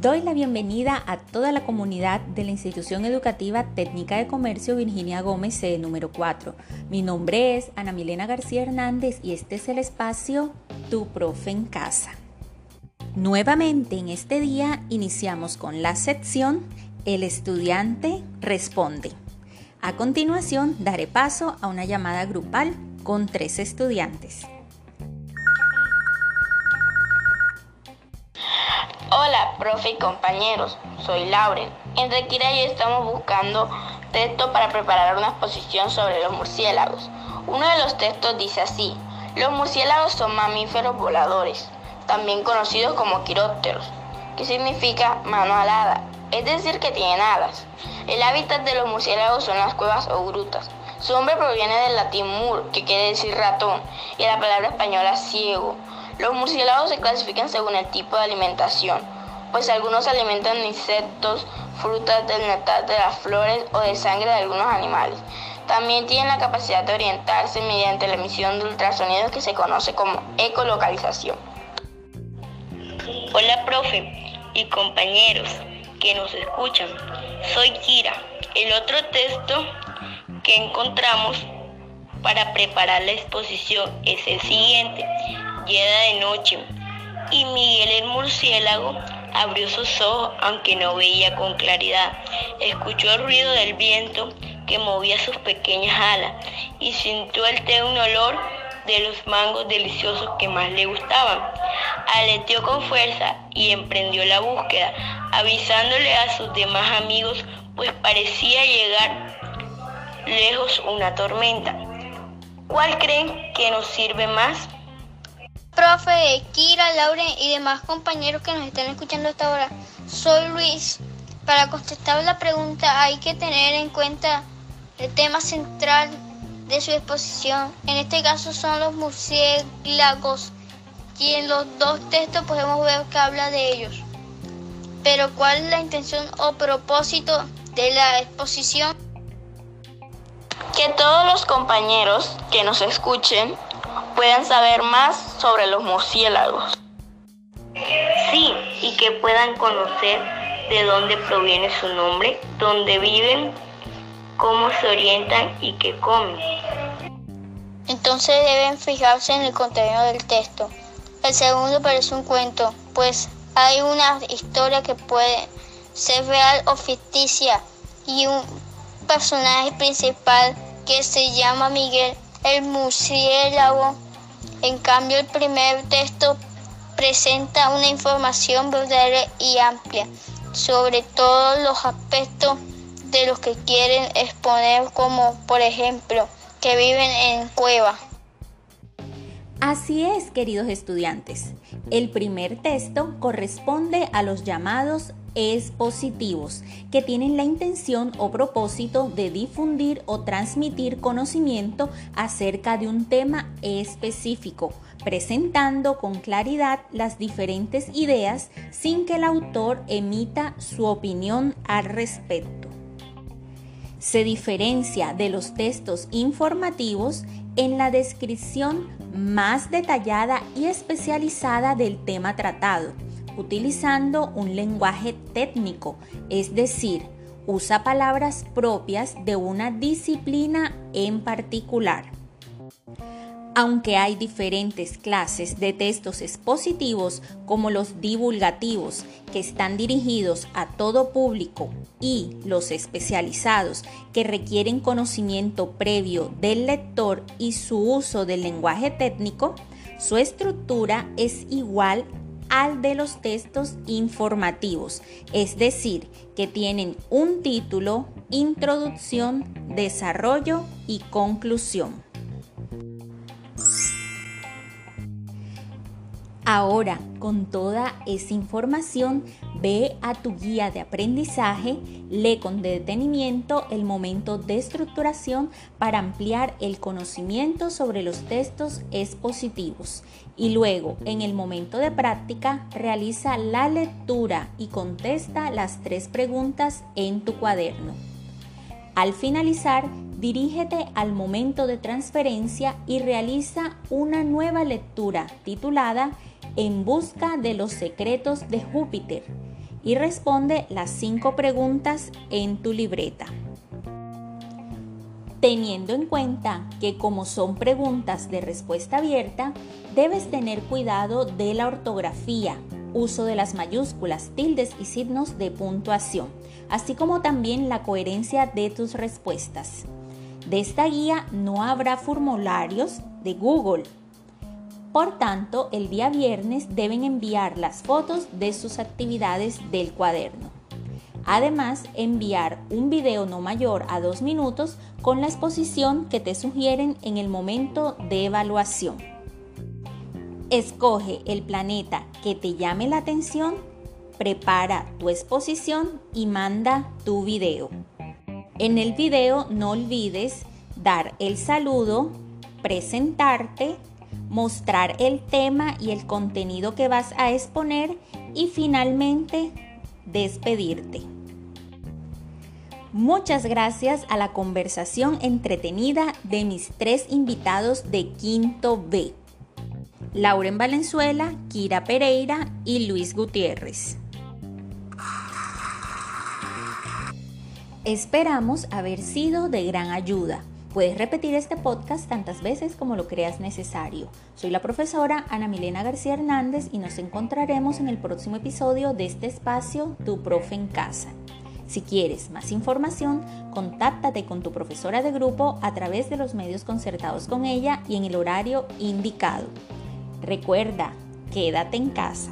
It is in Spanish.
Doy la bienvenida a toda la comunidad de la Institución Educativa Técnica de Comercio Virginia Gómez C número 4. Mi nombre es Ana Milena García Hernández y este es el espacio Tu Profe en Casa. Nuevamente en este día iniciamos con la sección El estudiante responde. A continuación daré paso a una llamada grupal con tres estudiantes. Profe y compañeros, soy Lauren. En Requira y estamos buscando texto para preparar una exposición sobre los murciélagos. Uno de los textos dice así, los murciélagos son mamíferos voladores, también conocidos como quirópteros, que significa mano alada, es decir que tienen alas. El hábitat de los murciélagos son las cuevas o grutas. Su nombre proviene del latín mur, que quiere decir ratón, y la palabra española ciego, los murciélagos se clasifican según el tipo de alimentación, pues algunos se alimentan de insectos, frutas, del néctar de las flores o de sangre de algunos animales. También tienen la capacidad de orientarse mediante la emisión de ultrasonidos que se conoce como ecolocalización. Hola profe y compañeros que nos escuchan. Soy Kira. El otro texto que encontramos para preparar la exposición es el siguiente de noche, y Miguel el murciélago abrió sus ojos aunque no veía con claridad. Escuchó el ruido del viento que movía sus pequeñas alas y sintió el tenue olor de los mangos deliciosos que más le gustaban. Aleteó con fuerza y emprendió la búsqueda, avisándole a sus demás amigos, pues parecía llegar lejos una tormenta. ¿Cuál creen que nos sirve más? Profe, Lauren y demás compañeros que nos están escuchando hasta ahora. Soy Luis. Para contestar la pregunta hay que tener en cuenta el tema central de su exposición. En este caso son los murciélagos y en los dos textos podemos ver que habla de ellos. Pero ¿cuál es la intención o propósito de la exposición? Que todos los compañeros que nos escuchen puedan saber más sobre los murciélagos. Sí, y que puedan conocer de dónde proviene su nombre, dónde viven, cómo se orientan y qué comen. Entonces deben fijarse en el contenido del texto. El segundo parece un cuento, pues hay una historia que puede ser real o ficticia y un personaje principal que se llama Miguel el murciélago en cambio, el primer texto presenta una información verdadera y amplia sobre todos los aspectos de los que quieren exponer, como por ejemplo, que viven en cueva. Así es, queridos estudiantes. El primer texto corresponde a los llamados expositivos, que tienen la intención o propósito de difundir o transmitir conocimiento acerca de un tema específico, presentando con claridad las diferentes ideas sin que el autor emita su opinión al respecto. Se diferencia de los textos informativos en la descripción más detallada y especializada del tema tratado utilizando un lenguaje técnico, es decir, usa palabras propias de una disciplina en particular. Aunque hay diferentes clases de textos expositivos como los divulgativos que están dirigidos a todo público y los especializados que requieren conocimiento previo del lector y su uso del lenguaje técnico, su estructura es igual al de los textos informativos, es decir, que tienen un título, introducción, desarrollo y conclusión. Ahora, con toda esa información, ve a tu guía de aprendizaje, lee con detenimiento el momento de estructuración para ampliar el conocimiento sobre los textos expositivos y luego, en el momento de práctica, realiza la lectura y contesta las tres preguntas en tu cuaderno. Al finalizar, dirígete al momento de transferencia y realiza una nueva lectura titulada En busca de los secretos de Júpiter y responde las cinco preguntas en tu libreta. Teniendo en cuenta que como son preguntas de respuesta abierta, debes tener cuidado de la ortografía, uso de las mayúsculas, tildes y signos de puntuación, así como también la coherencia de tus respuestas. De esta guía no habrá formularios de Google. Por tanto, el día viernes deben enviar las fotos de sus actividades del cuaderno. Además, enviar un video no mayor a dos minutos con la exposición que te sugieren en el momento de evaluación. Escoge el planeta que te llame la atención, prepara tu exposición y manda tu video. En el video no olvides dar el saludo, presentarte, mostrar el tema y el contenido que vas a exponer y finalmente despedirte. Muchas gracias a la conversación entretenida de mis tres invitados de Quinto B. Lauren Valenzuela, Kira Pereira y Luis Gutiérrez. Esperamos haber sido de gran ayuda. Puedes repetir este podcast tantas veces como lo creas necesario. Soy la profesora Ana Milena García Hernández y nos encontraremos en el próximo episodio de este espacio Tu Profe en Casa. Si quieres más información, contáctate con tu profesora de grupo a través de los medios concertados con ella y en el horario indicado. Recuerda, quédate en casa.